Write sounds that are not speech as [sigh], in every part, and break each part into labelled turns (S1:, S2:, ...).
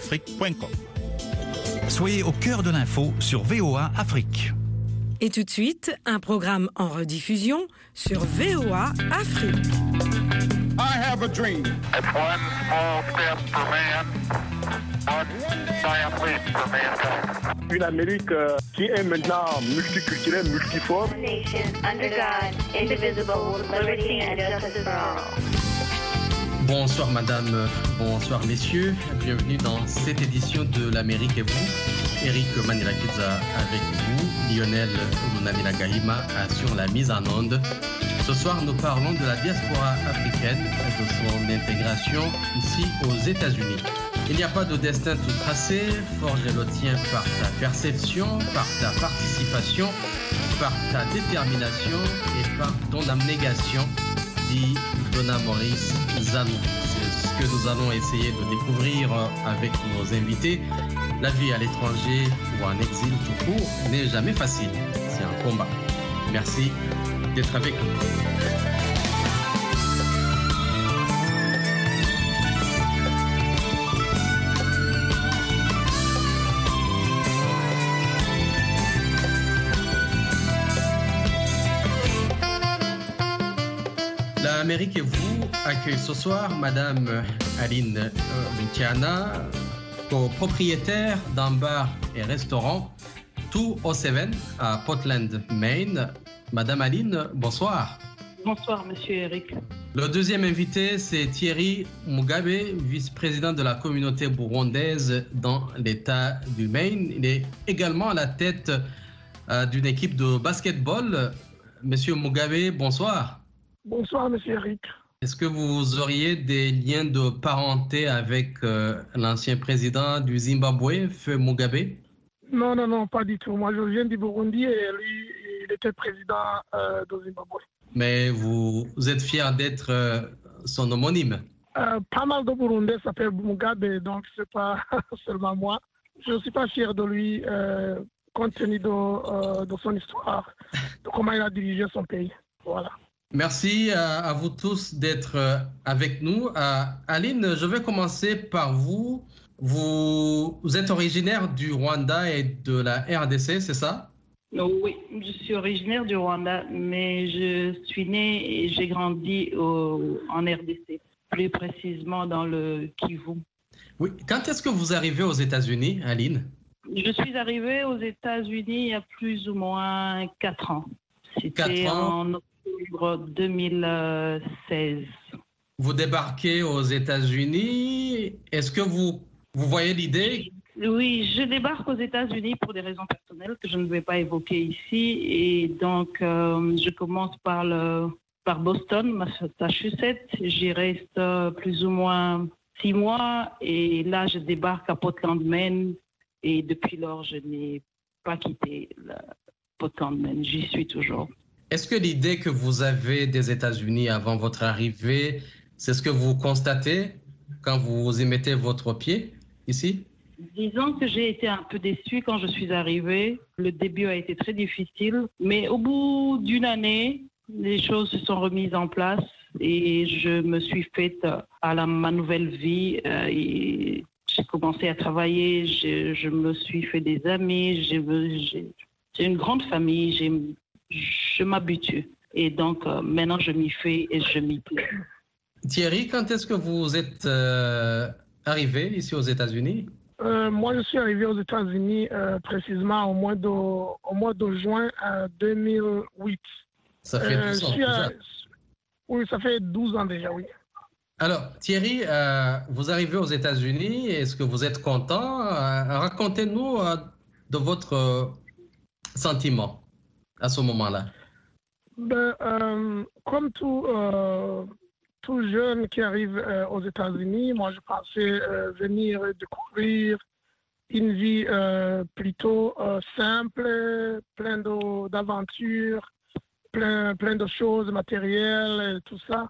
S1: voaafrique.com.
S2: Soyez au cœur de l'info sur VOA Afrique.
S3: Et tout de suite, un programme en rediffusion sur VOA Afrique.
S4: I have a dream.
S5: It's one small step for man, one giant leap for mankind.
S4: Une Amérique euh, qui est maintenant multiculturelle, multiforme.
S6: nation under God, indivisible, liberty and justice for all.
S7: Bonsoir madame, bonsoir messieurs, bienvenue dans cette édition de l'Amérique et vous. Eric Manirakiza avec vous, Lionel Munamina Gahima assure la mise en onde. Ce soir, nous parlons de la diaspora africaine et de son intégration ici aux États-Unis. Il n'y a pas de destin tout tracé, forge le tien par ta perception, par ta participation, par ta détermination et par ton abnégation, Donna Maurice Zanou. C'est ce que nous allons essayer de découvrir avec nos invités. La vie à l'étranger ou en exil tout court n'est jamais facile. C'est un combat. Merci d'être avec nous. L'Amérique et vous accueille ce soir Madame Aline euh, Luciana, copropriétaire d'un bar et restaurant 207 à Portland, Maine. Madame Aline, bonsoir.
S8: Bonsoir, monsieur Eric.
S7: Le deuxième invité, c'est Thierry Mugabe, vice-président de la communauté burundaise dans l'État du Maine. Il est également à la tête euh, d'une équipe de basketball. Monsieur Mugabe, bonsoir.
S9: Bonsoir, monsieur Eric.
S7: Est-ce que vous auriez des liens de parenté avec euh, l'ancien président du Zimbabwe, Feu Mugabe?
S9: Non, non, non, pas du tout. Moi, je viens du Burundi et lui, il était président euh, du Zimbabwe.
S7: Mais vous, vous êtes fier d'être euh, son homonyme?
S9: Pas mal de Burundais s'appellent Mugabe, donc c'est pas [laughs] seulement moi. Je ne suis pas fier de lui compte tenu de, de son histoire, de comment il a dirigé son pays. Voilà.
S7: Merci à, vous tous d'être euh, avec nous. Euh, Aline, je vais commencer par vous. vous. Êtes originaire du Rwanda et de la RDC, c'est ça?
S8: Oh, oui, je suis originaire du Rwanda, mais je suis née et j'ai grandi au- en RDC, plus précisément dans le Kivu.
S7: Oui. Quand est-ce que vous arrivez aux États-Unis, Aline?
S8: Je suis arrivée aux États-Unis il y a plus ou moins quatre ans. C'était
S7: Quatre ans.
S8: en octobre 2016.
S7: Vous débarquez aux États-Unis. Est-ce que vous, vous voyez l'idée?
S8: Oui, je débarque aux États-Unis pour des raisons personnelles que je ne vais pas évoquer ici. Et donc, euh, je commence par, le, par Boston, Massachusetts. J'y reste euh, plus ou moins six mois. Et là, je débarque à Portland, Maine. Et depuis lors, je n'ai pas quitté la Portland, Maine. J'y suis toujours.
S7: Est-ce que l'idée que vous avez des États-Unis avant votre arrivée, c'est ce que vous constatez quand vous y mettez votre pied ici?
S8: Disons que j'ai été un peu déçue quand je suis arrivée. Le début a été très difficile, mais au bout d'une année, les choses se sont remises en place et je me suis faite à la, ma nouvelle vie. euh, j'ai commencé à travailler, je, je me suis fait des amis, j'ai une grande famille, j'ai- je m'habitue. Et donc euh, maintenant, je m'y fais et je m'y plais.
S7: Thierry, quand est-ce que vous êtes euh, arrivé ici aux États-Unis?
S9: Euh, moi, je suis arrivé aux États-Unis euh, précisément au mois de, au mois de juin euh, 2008.
S7: Ça fait
S9: Euh,
S7: 12
S9: je
S7: ans
S9: à-. Oui, ça fait 12 ans déjà, oui.
S7: Alors, Thierry, euh, vous arrivez aux États-Unis. Est-ce que vous êtes content? Euh, Racontez-nous euh, de votre sentiment à ce moment-là?
S9: Ben, euh, comme tout, euh, tout jeune qui arrive euh, aux États-Unis, moi, je pensais venir découvrir une vie plutôt simple, plein de- d'aventures, plein, plein de choses matérielles et tout ça.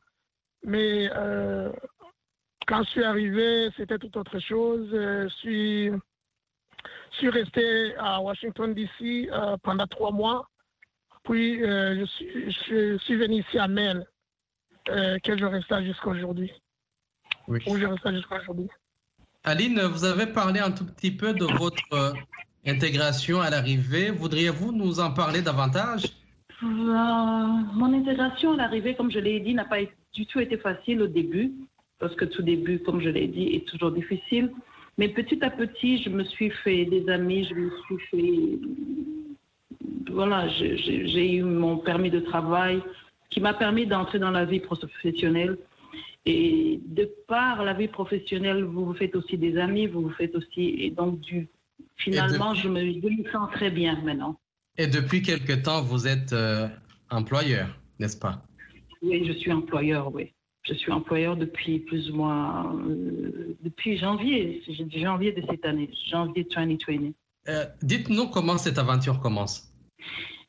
S9: Mais quand je suis arrivé, c'était tout autre chose. Je suis, je suis resté à Washington, D.C. pendant trois mois. Puis, euh, je, suis, je suis venu ici à Maine, euh, que je reste là jusqu'à aujourd'hui?
S7: Oui.
S9: Où je reste là jusqu'à aujourd'hui?
S7: Aline, vous avez parlé un tout petit peu de votre euh, intégration à l'arrivée. Voudriez-vous nous en parler davantage?
S8: Euh, mon intégration à l'arrivée, comme je l'ai dit, n'a pas du tout été facile au début, parce que tout début, comme je l'ai dit, est toujours difficile. Mais petit à petit, je me suis fait des amis, je me suis fait... Voilà, j'ai eu mon permis de travail qui m'a permis d'entrer dans la vie professionnelle. Et de par la vie professionnelle, vous vous faites aussi des amis, vous vous faites aussi... Et donc, du, finalement, je me, je me sens très bien maintenant.
S7: Et depuis quelque temps, vous êtes euh, employeur, n'est-ce pas?
S8: Oui, je suis employeur, oui. Je suis employeur depuis plus ou moins, euh, depuis janvier, janvier de cette année, janvier 2020.
S7: Euh, Dites-nous comment cette aventure commence.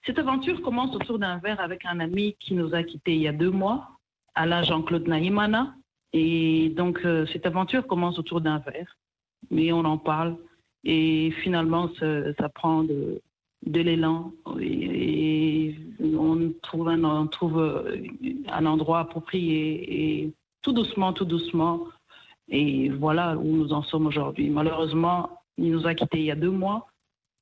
S8: Cette aventure commence autour d'un verre avec un ami qui nous a quittés il y a deux mois, Alain Jean-Claude Naïmana. Et donc, euh, cette aventure commence autour d'un verre. Mais on en parle. Et finalement, ça, prend de, l'élan. Et, et on trouve, un, on trouve euh, un endroit approprié. Et tout doucement, tout doucement. Et voilà où nous en sommes aujourd'hui. Malheureusement, il nous a quittés il y a deux mois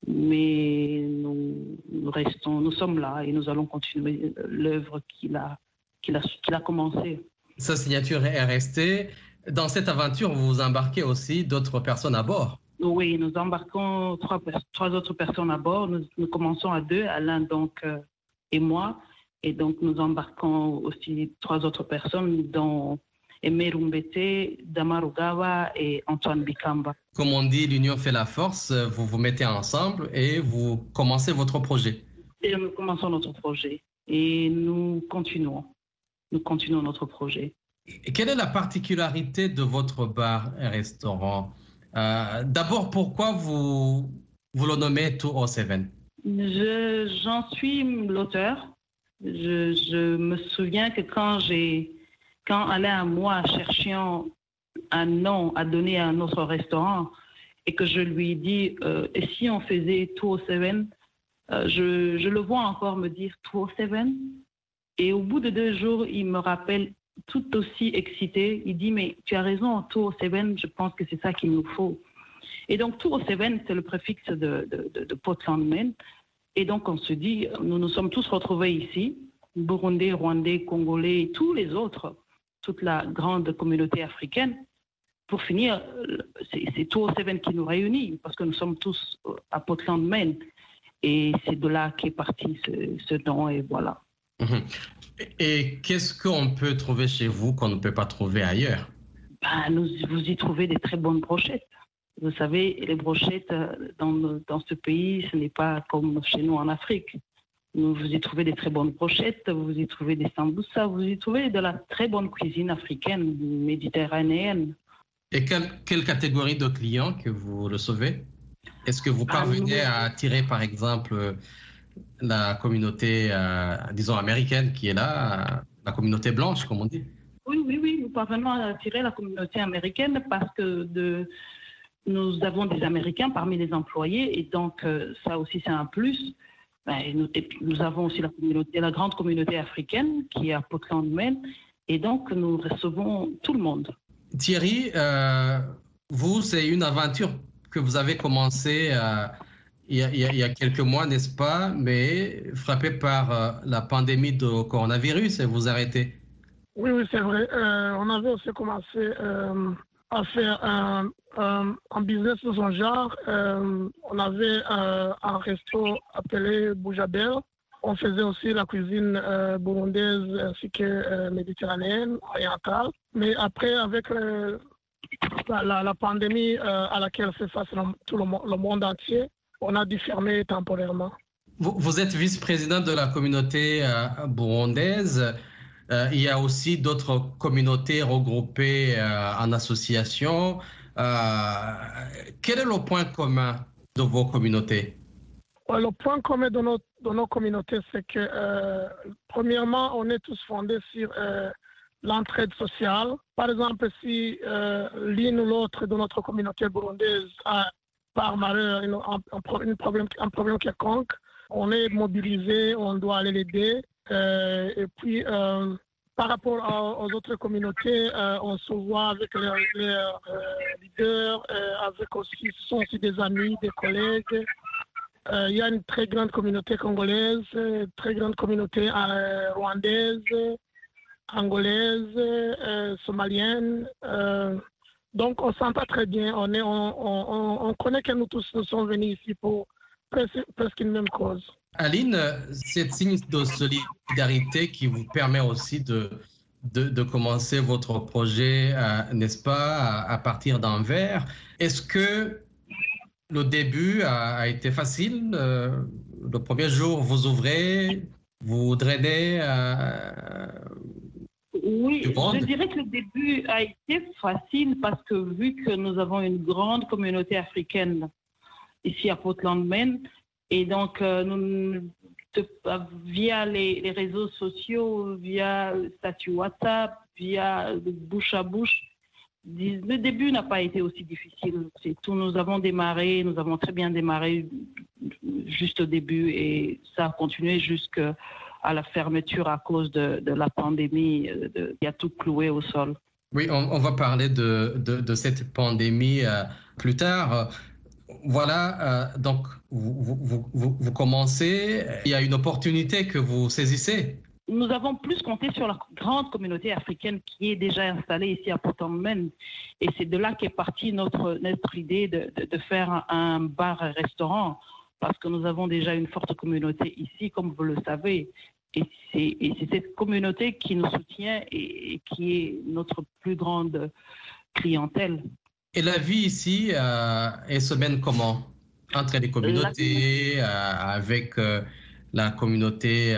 S8: mais nous, nous restons, nous sommes là et nous allons continuer l'œuvre qu'il a, qu'il a, qu'il a commencée.
S7: Sa signature est restée. Dans cette aventure, vous vous embarquez aussi d'autres personnes à bord.
S8: Oui, nous embarquons trois, trois autres personnes à bord. Nous, nous commençons à deux, Alain donc euh, et moi, et donc nous embarquons aussi trois autres personnes, dont Aimé Rumbete, Damarugawa et Antoine Bikamba.
S7: Comme on dit, l'union fait la force. Vous vous mettez ensemble et vous commencez votre projet.
S8: Et nous commençons notre projet et nous continuons. Nous continuons notre projet.
S7: Et quelle est la particularité de votre bar et restaurant? Euh, D'abord, pourquoi vous, vous le nommez 207
S8: Je- J'en suis l'auteur. Je, je me souviens que quand j'ai, quand Alain et moi cherchions un nom à donner à notre restaurant et que je lui dit, euh, et si on faisait 207, euh, je, je le vois encore me dire 207. Et au bout de deux jours, il me rappelle tout aussi excité. Il dit, mais tu as raison, 207, je pense que c'est ça qu'il nous faut. Et donc, 207, c'est le préfixe de, de, de, de Portland. Et donc, on se dit, nous nous sommes tous retrouvés ici, Burundais, Rwandais, Congolais et tous les autres, toute la grande communauté africaine. Pour finir, c'est c'est 207 qui nous réunit, parce que nous sommes tous à Portland, Maine. Et c'est de là qu'est parti ce, ce nom, et voilà.
S7: Mhm. Et qu'est-ce qu'on peut trouver chez vous qu'on ne peut pas trouver ailleurs?
S8: Ben, nous, vous y trouvez des très bonnes brochettes. Vous savez, les brochettes euh, dans, dans ce pays, ce n'est pas comme chez nous en Afrique. Vous y trouvez des très bonnes brochettes, vous y trouvez des samboussas, vous y trouvez de la très bonne cuisine africaine, méditerranéenne.
S7: Et quelle, quelle catégorie de clients que vous recevez? Est-ce que vous
S8: Ah,
S7: parvenez à attirer, par exemple, la communauté, euh, disons, américaine qui est là, la communauté blanche, comme on dit?
S8: Oui, oui, oui, nous parvenons à attirer la communauté américaine parce que de, nous avons des Américains parmi les employés et donc euh, ça aussi c'est un plus. Ben, nous, avons aussi la, communauté, la grande communauté africaine qui est à Portland, Maine et donc nous recevons tout le monde.
S7: Thierry, euh, vous, c'est une aventure que vous avez commencée euh, il, y a, il y quelques mois, n'est-ce pas Mais frappé par euh, la pandémie de coronavirus et vous arrêtez.
S9: Oui, oui, c'est vrai. Euh, on avait aussi commencé euh, à faire un, un- un business de son genre. Euh, on avait euh, un resto appelé Boujabel. On faisait aussi la cuisine euh, burundaise ainsi que euh, méditerranéenne, orientale. Mais après, avec la, pandémie euh, à laquelle fait face le- tout le, mo- le monde entier, on a dû fermer temporairement.
S7: Vous, êtes vice-président de la communauté euh, burundaise. Euh, il y a aussi d'autres communautés regroupées euh, en association. Euh, quel est le point commun de vos communautés?
S9: Le point commun de nos, de nos communautés, c'est que, premièrement, on est tous fondés sur l'entraide sociale. Par exemple, si euh, l'une ou l'autre de notre communauté burundaise a, par malheur, un, problème, un problème quelconque, on est mobilisé, on doit aller l'aider. Euh, et puis, euh, par rapport aux autres communautés, euh, on se voit avec les, leaders, avec aussi, ce sont aussi des amis, des collègues. Il y a une très grande communauté congolaise, très grande communauté rwandaise, angolaise, somalienne. donc on s'entend très bien. On, connaît que nous tous nous sommes venus ici pour presque une même cause.
S7: Aline, c'est signe de solidarité qui vous permet aussi de, de, de commencer votre projet, euh, n'est-ce pas, à, à partir d'un verre. Est-ce que le début a, a été facile euh, Le premier jour, vous ouvrez, vous drainez euh,
S8: Oui, je dirais que le début a été facile parce que vu que nous avons une grande communauté africaine ici à Portland, Maine, et donc euh, de- via les, réseaux sociaux, via statut WhatsApp, via bouche à bouche, le début n'a pas été aussi difficile. Nous avons démarré, nous avons très bien démarré juste au début et ça a continué jusqu'à la fermeture à cause de, la pandémie, euh, qui a tout cloué au sol.
S7: Oui, on, va parler de, cette pandémie euh, plus tard. Voilà, euh, donc vous, commencez, il y a une opportunité que vous saisissez.
S8: Nous avons plus compté sur la grande communauté africaine qui est déjà installée ici à Maine. Et c'est de là qu'est partie notre, notre idée de, de- faire un, bar-restaurant, parce que nous avons déjà une forte communauté ici, comme vous le savez. Et c'est et c'est cette communauté qui nous soutient et qui est notre plus grande clientèle.
S7: Et la vie ici euh, est se mène comment? Entre les communautés, euh, avec euh, la communauté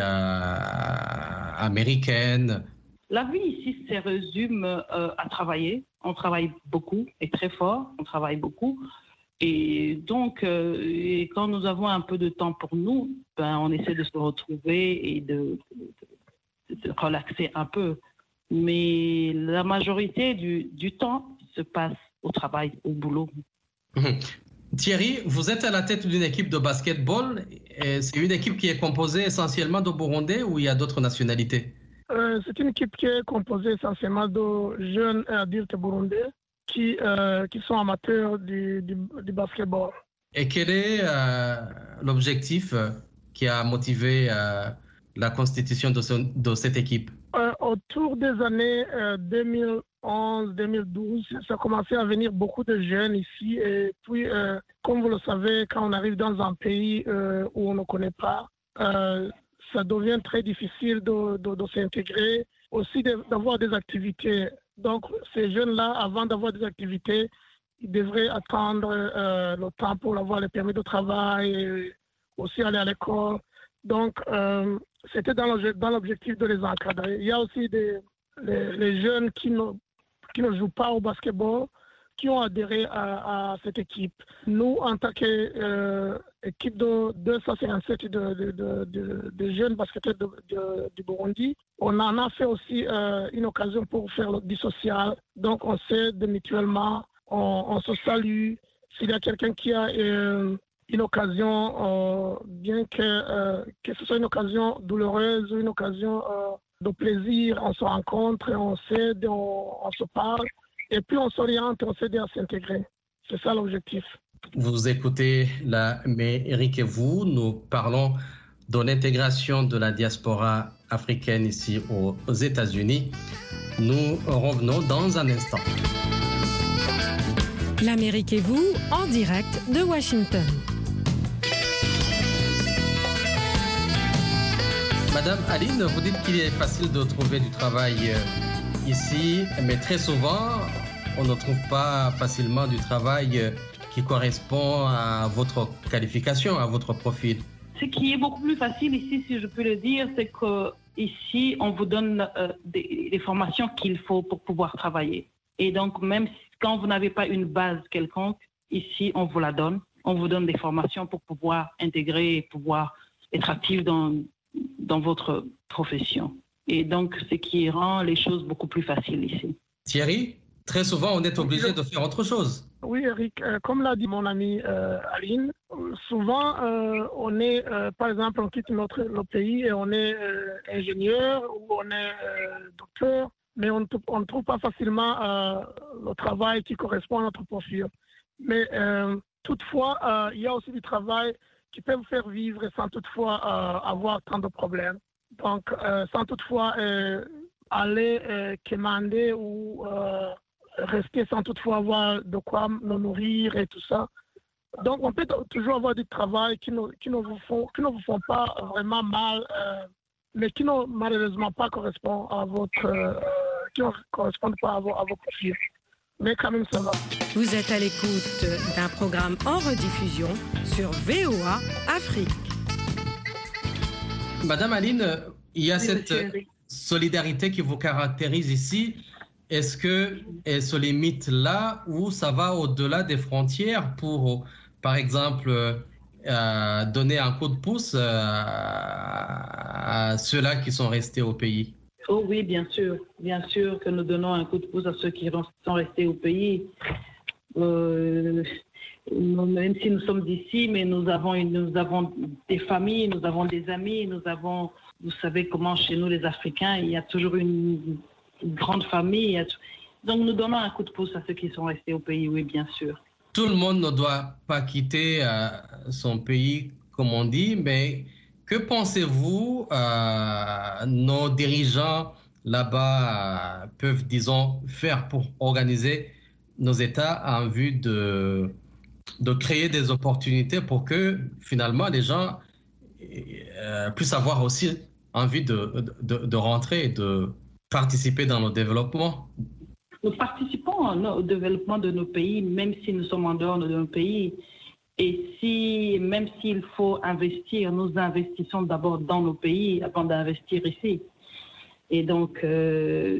S7: américaine?
S8: La vie ici se résume à travailler. On travaille beaucoup et très fort. On travaille beaucoup. Et donc, et quand nous avons un peu de temps pour nous, ben, on essaie de se retrouver et de, de- de relaxer un peu. Mais la majorité du, du temps se passe au travail, au boulot.
S7: Thierry, vous êtes à la tête d'une équipe de basketball. et C'est une équipe qui est composée essentiellement de Burundais ou il y a d'autres nationalités?
S9: Euh, c'est une équipe qui est composée essentiellement de jeunes et adultes burundais qui, euh, qui sont amateurs du, du, du basketball.
S7: Et quel est euh, l'objectif qui a motivé euh, la constitution de, ce- de cette équipe?
S9: Euh, autour des années 2011-2012, ça a commencé à venir beaucoup de jeunes ici. Et puis, euh, comme vous le savez, quand on arrive dans un pays euh, où on ne connaît pas, euh, ça devient très difficile de, de- s'intégrer, aussi d'avoir des activités. Donc, ces jeunes-là, avant d'avoir des activités, ils devraient attendre le temps pour avoir le permis de travail, et aussi aller à l'école. Donc, c'était dans l'objectif de les encadrer. Il y a aussi des, les, les jeunes qui ne, qui ne jouent pas au basketball, qui ont adhéré à, cette équipe. Nous, en tant qu'équipe de 257 de, de, de, jeunes basketteurs du Burundi, on en a fait aussi euh, une occasion pour faire du social. Donc, on s'aide mutuellement, on, se salue. S'il y a quelqu'un qui a euh, une occasion, euh, bien que, euh, que ce soit une occasion douloureuse ou une occasion euh, de plaisir, on se rencontre, on s'aide, on, on se parle, et puis on s'oriente, on s'aide à s'intégrer. C'est ça l'objectif.
S7: Vous écoutez la Eric et vous, nous parlons de l'intégration de la diaspora africaine ici aux aux États-Unis. Nous revenons dans un instant.
S3: L'Amérique et vous, en direct de Washington.
S7: Madame Aline, vous dites qu'il est facile de trouver du travail euh, ici, mais très souvent, on ne trouve pas facilement du travail euh, qui correspond à votre qualification, à votre profil.
S8: Ce qui est beaucoup plus facile ici, si je peux le dire, c'est que ici, on vous donne euh, des, des formations qu'il faut pour pouvoir travailler. Et donc, même quand vous n'avez pas une base quelconque, ici, on vous la donne. On vous donne des formations pour pouvoir intégrer et pouvoir être actif dans, dans votre profession. Et donc, ce qui rend les choses beaucoup plus faciles ici.
S7: Thierry, très souvent, on est obligé de faire autre chose.
S9: Oui, Eric, euh, comme l'a dit mon ami euh, Aline, souvent, euh, on est, euh, par exemple, on quitte notre, notre pays et on est euh, ingénieur ou on est euh, docteur, mais on ne trouve pas facilement euh, le travail qui correspond à notre profil. Mais euh, toutefois, euh, il y a aussi du travail qui peut vous faire vivre sans toutefois euh, avoir tant de problèmes. Donc, euh, sans toutefois euh, aller commander ou rester sans toutefois avoir de quoi nous nourrir et tout ça. Donc, on peut toujours avoir du travail qui ne, qui ne, vous, font, qui ne font pas vraiment mal, mais qui ne malheureusement pas correspond à votre, qui ne correspondent pas à vos, à vos profils. Mais quand même, ça va.
S3: Vous êtes à l'écoute d'un programme en rediffusion sur VOA Afrique.
S7: Madame Aline, il y a
S8: Oui,
S7: cette solidarité qui vous caractérise ici. Est-ce que elle se limite là ou ça va au-delà des frontières pour, par exemple, euh, donner un coup de pouce euh, à ceux-là qui sont restés au pays?
S8: Oh oui, bien sûr. Bien sûr que nous donnons un coup de pouce à ceux qui sont restés au pays. Euh, même si nous sommes d'ici, mais nous avons, nous avons des familles, nous avons des amis, nous avons, vous savez comment chez nous les Africains, il y a toujours une, grande famille. donc nous donnons un coup de pouce à ceux qui sont restés au pays, oui, bien sûr.
S7: Tout le monde ne doit pas quitter euh, son pays, comme on dit, mais que pensez-vous euh, nos dirigeants là-bas euh, peuvent, disons, faire pour organiser nos États en vue de, de créer des opportunités pour que finalement les gens euh, puissent avoir aussi envie de, de, de rentrer et de participer dans le développement?
S8: Nous participons au au développement de nos pays, même si nous sommes en dehors de nos pays. Et si, même s'il faut investir, nous investissons d'abord dans nos pays avant d'investir ici. Et donc, euh,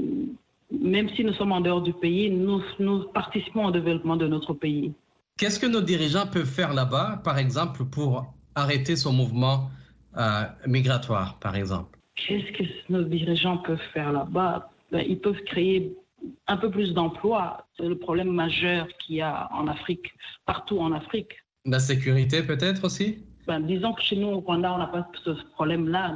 S8: même si nous sommes en dehors du pays, nous, nous participons au développement de notre pays.
S7: Qu'est-ce que nos dirigeants peuvent faire là-bas, par exemple, pour arrêter ce mouvement euh, migratoire, par exemple?
S8: Qu'est-ce que nos dirigeants peuvent faire là-bas? Ben, Ils peuvent créer un peu plus d'emplois. C'est le problème majeur qu'il y a en Afrique, partout en Afrique.
S7: La sécurité peut-être aussi?
S8: Ben, disons que chez nous, au Rwanda, on n'a pas ce problème-là.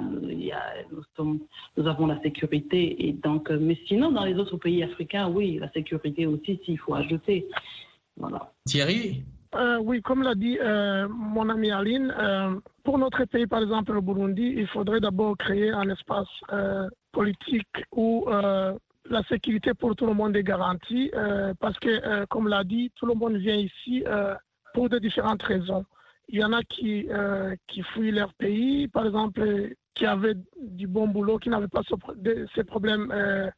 S8: Nous, avons la sécurité. Et donc, euh, mais sinon, dans les autres pays africains, oui, la sécurité aussi, s'il faut ajouter. Voilà.
S7: Thierry?
S9: Euh, oui, comme l'a dit euh, mon ami Aline, euh, pour notre pays, par exemple le Burundi, il faudrait d'abord créer un espace euh, politique où euh, la sécurité pour tout le monde est garantie, euh, parce que, euh, comme l'a dit, tout le monde vient ici euh, pour de différentes raisons. Il y en a qui, euh, qui fuient leur pays, par exemple, euh, qui avaient du bon boulot, qui n'avaient pas ces problèmes euh,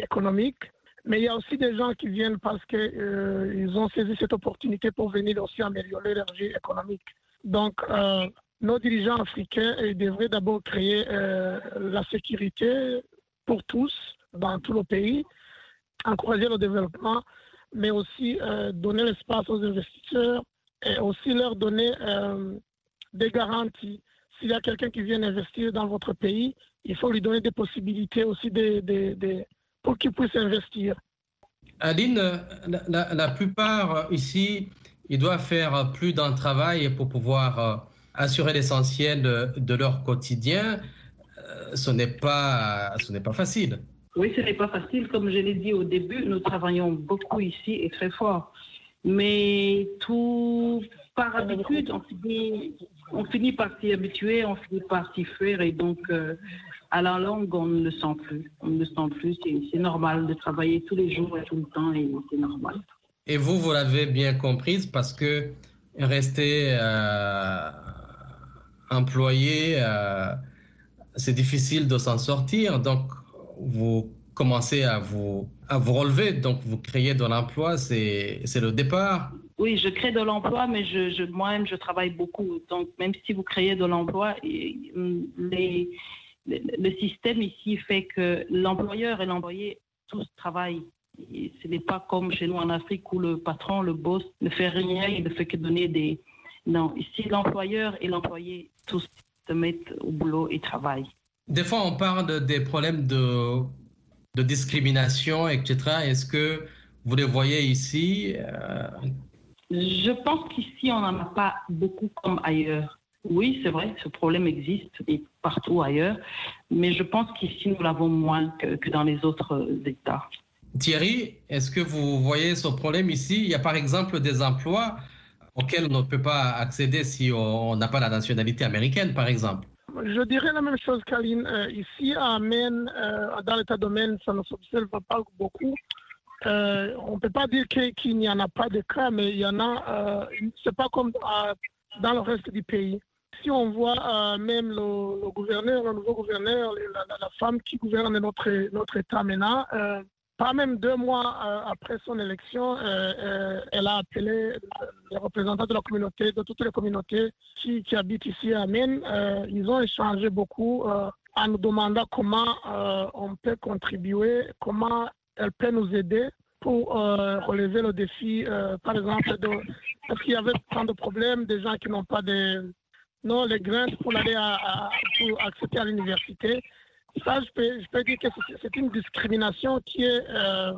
S9: économiques. Mais il y a aussi des gens qui viennent parce qu'ils ont saisi cette opportunité pour venir aussi améliorer leur vie économique. Donc, euh, nos dirigeants africains devraient d'abord créer euh, la sécurité pour tous dans tout le pays, encourager le développement, mais aussi euh, donner l'espace aux investisseurs et aussi leur donner euh, des garanties. S'il y a quelqu'un qui vient investir dans votre pays, il faut lui donner des possibilités aussi de, de- de- pour qu'il puisse investir.
S7: Aline, la, la- la plupart euh, ici, ils doivent faire plus d'un travail pour pouvoir euh, assurer l'essentiel de, de leur quotidien. Ce n'est pas, ce n'est pas facile.
S8: Oui, ce n'est pas facile. Comme je l'ai dit au début, nous travaillons beaucoup ici et très fort. Mais tout par habitude, on finit, on finit par s'y habituer, on finit par s'y faire. Et donc, euh, à la longue, on ne le sent plus. On ne le sent plus. C'est normal de travailler tous les jours et tout le temps et c'est normal.
S7: Et vous, vous l'avez bien comprise parce que rester euh, employé, euh, c'est difficile de s'en sortir. Donc, vous commencez à vous, à vous relever. Donc, vous créez de l'emploi, c'est le départ.
S8: Oui, je crée de l'emploi, mais je, je- moi-même, je travaille beaucoup. Donc, même si vous créez de l'emploi, hum, les- le, système ici fait que l'employeur et l'employé tous travaillent. Et ce n'est pas comme chez nous en Afrique où le patron, le boss, ne fait rien, il ne fait que donner des... Non, ici, l'employeur et l'employé, tous se mettent au boulot et travaillent.
S7: Des fois, on parle de- des problèmes de, de discrimination, etc. Est-ce que vous les voyez ici euh,
S8: Je pense qu'ici, on n'en a pas beaucoup comme ailleurs. Oui, c'est vrai, ce problème existe et partout ailleurs, mais je pense qu'ici, nous l'avons moins que, que dans les autres euh, États.
S7: Thierry, est-ce que vous voyez ce problème ici? Il y a par exemple des emplois auxquels on ne peut pas accéder si on n'a pas la nationalité américaine, par exemple.
S9: Je dirais la même chose, Kaline. Euh, ici, à Maine, euh, dans l'État de Maine, ça ne s'observe pas beaucoup. Euh, on ne peut pas dire qu'il n'y en a pas de cas, mais il y en a. Euh, c'est pas comme dans le reste du pays. Si on voit même le, gouverneur, le nouveau gouverneur, la, femme qui gouverne notre, notre État maintenant, pas même deux mois euh, après son élection, euh, euh, elle a appelé les représentants de la communauté, de toutes les communautés qui, habitent ici à Maine. Ils ont échangé beaucoup en nous demandant comment on peut contribuer, comment elle peut nous aider pour relever le défi, par exemple, parce qu'il y avait tant de problèmes, des gens qui n'ont pas de, non, les graines pour aller à, à- pour accéder à l'université. Ça, je peux, dire que c'est- une discrimination qui est euh,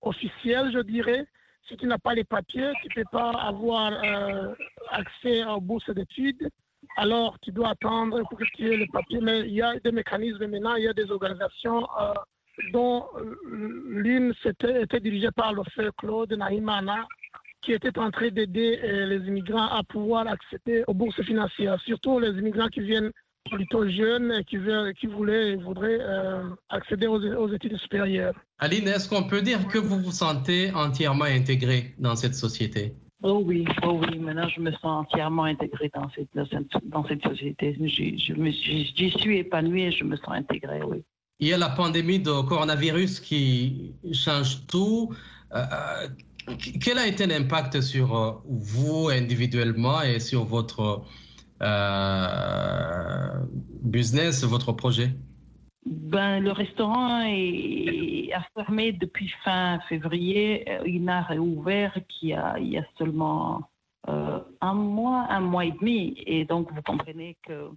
S9: officielle, je dirais. Si tu n'as pas les papiers, tu ne peux pas avoir euh, accès aux bourses d'études. Alors, tu dois attendre pour que tu aies les papiers. Mais il y a des mécanismes maintenant, il y a des organisations euh, dont l'une était dirigée par le frère Claude Nahimana, qui était en train d'aider les immigrants à pouvoir accéder aux bourses financières, surtout les immigrants qui viennent plutôt jeunes qui, veulent- qui voulaient et voudraient euh, accéder aux, aux études supérieures.
S7: Aline, est-ce qu'on peut dire que vous vous sentez entièrement intégré dans cette société?
S8: Oh oui, oh oui, maintenant je me sens entièrement intégrée dans cette, dans cette, dans cette société. Je, je me suis- J'y suis épanouie et je me sens intégrée, oui.
S7: Il y a la pandémie de coronavirus qui change tout. Euh, euh, quel a été l'impact sur vous individuellement et sur votre euh, business, votre projet?
S8: Ben, le restaurant est, a fermé depuis fin février. Euh, Il n'a réouvert qu'il y a, il y a seulement euh, un mois, un mois et demi. Et donc, vous comprenez que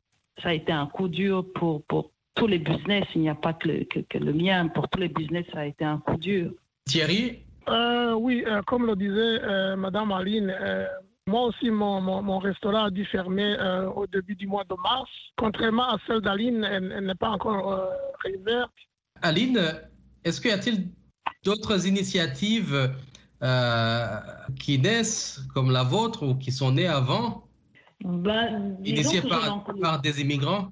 S8: ça a été un coup dur pour, pour tous les business. Il n'y a pas que le, que, que le mien. Pour tous les business, ça a été un coup dur.
S7: Thierry,
S9: Euh, oui, euh, comme le disait euh, Madame Aline, euh, moi aussi, mon, mon, mon restaurant a dû fermer euh, au début du mois de mars. Contrairement à celle d'Aline, elle, elle n'est pas encore euh, réouverte.
S7: Aline, est-ce qu'il y a-t-il d'autres initiatives euh, qui naissent comme la vôtre ou qui sont nées avant,
S8: Ben,
S7: initiées par, des immigrants?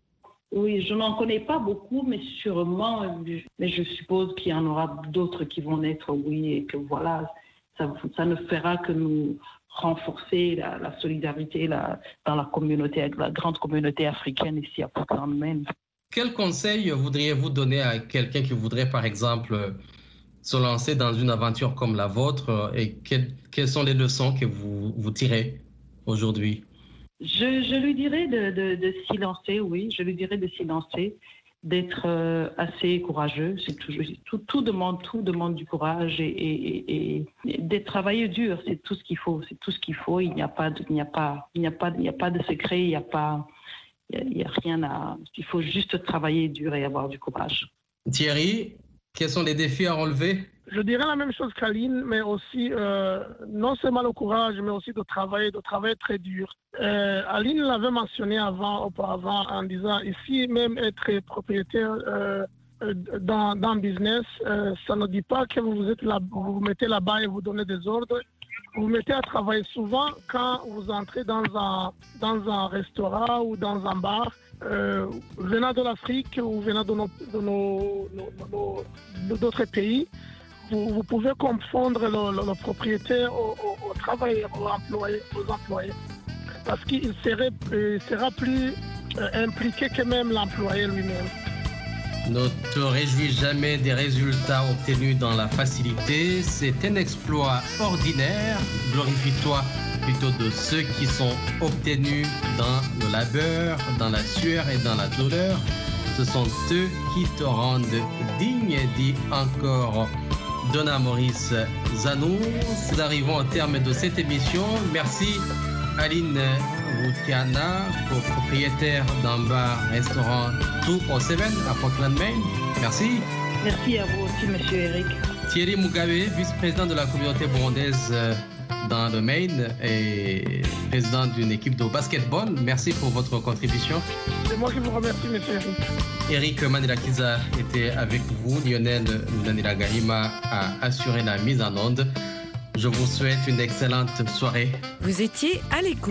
S8: Oui, je n'en connais pas beaucoup, mais sûrement, mais je suppose qu'il y en aura d'autres qui vont naître, oui, et que voilà, ça, ça ne fera que nous renforcer la, la solidarité la- dans la communauté, la grande communauté africaine ici à Portland, Maine.
S7: Quel conseil voudriez-vous donner à quelqu'un qui voudrait, par exemple, se lancer dans une aventure comme la vôtre et quelles, quelles sont les leçons que vous, vous tirez aujourd'hui?
S8: Je, je lui dirais de, de, de s'y lancer, oui, je lui dirais de s'y lancer, d'être euh, assez courageux. C'est toujours tout, demande tout demande du courage et, et, de travailler dur. C'est tout ce qu'il faut. C'est tout ce qu'il faut. Il n'y a pas de, il n'y a pas il n'y a pas il n'y a pas de secret. Il n'y a pas il y a, il y a rien à. Il faut juste travailler dur et avoir du courage.
S7: Thierry, quels sont les défis à relever?
S9: Je dirais la même chose qu'Aline, mais aussi euh, non seulement le courage, mais aussi de travailler, de travailler très dur. Euh, Aline l'avait mentionné avant, auparavant, en disant ici même être propriétaire euh, euh, dans, dans business, euh, ça ne dit pas que vous êtes là, vous mettez là-bas et vous donnez des ordres. Vous vous mettez à travailler souvent quand vous entrez dans un, dans un restaurant ou dans un bar. venant de l'Afrique ou venant de nos- de nos- pays, vous, pouvez confondre le, propriétaire au, au- aux employés, aux employés. Parce qu'il serait, sera plus euh, impliqué que même l'employé lui-même.
S7: Ne te réjouis jamais des résultats obtenus dans la facilité. C'est un exploit ordinaire. Glorifie-toi plutôt de ceux qui sont obtenus dans le labeur, dans la sueur et dans la douleur. Ce sont eux qui te rendent digne, dit encore Donna Maurice Zanou. Nous arrivons au terme de cette émission. Merci Aline Routiana, copropriétaire d'un bar-restaurant Tout au Seven à Portland, Maine. Merci.
S8: Merci à vous aussi, Monsieur Eric.
S7: Thierry Mugabe, vice-président de la communauté burundaise euh, dans le Maine et président d'une équipe de basketball. Merci pour votre contribution.
S9: C'est moi qui vous remercie, monsieur Eric.
S7: Eric Manilakiza était avec vous. Lionel Nanila Gahima a assuré la mise en onde. Je vous souhaite une excellente soirée.
S3: Vous étiez à l'écoute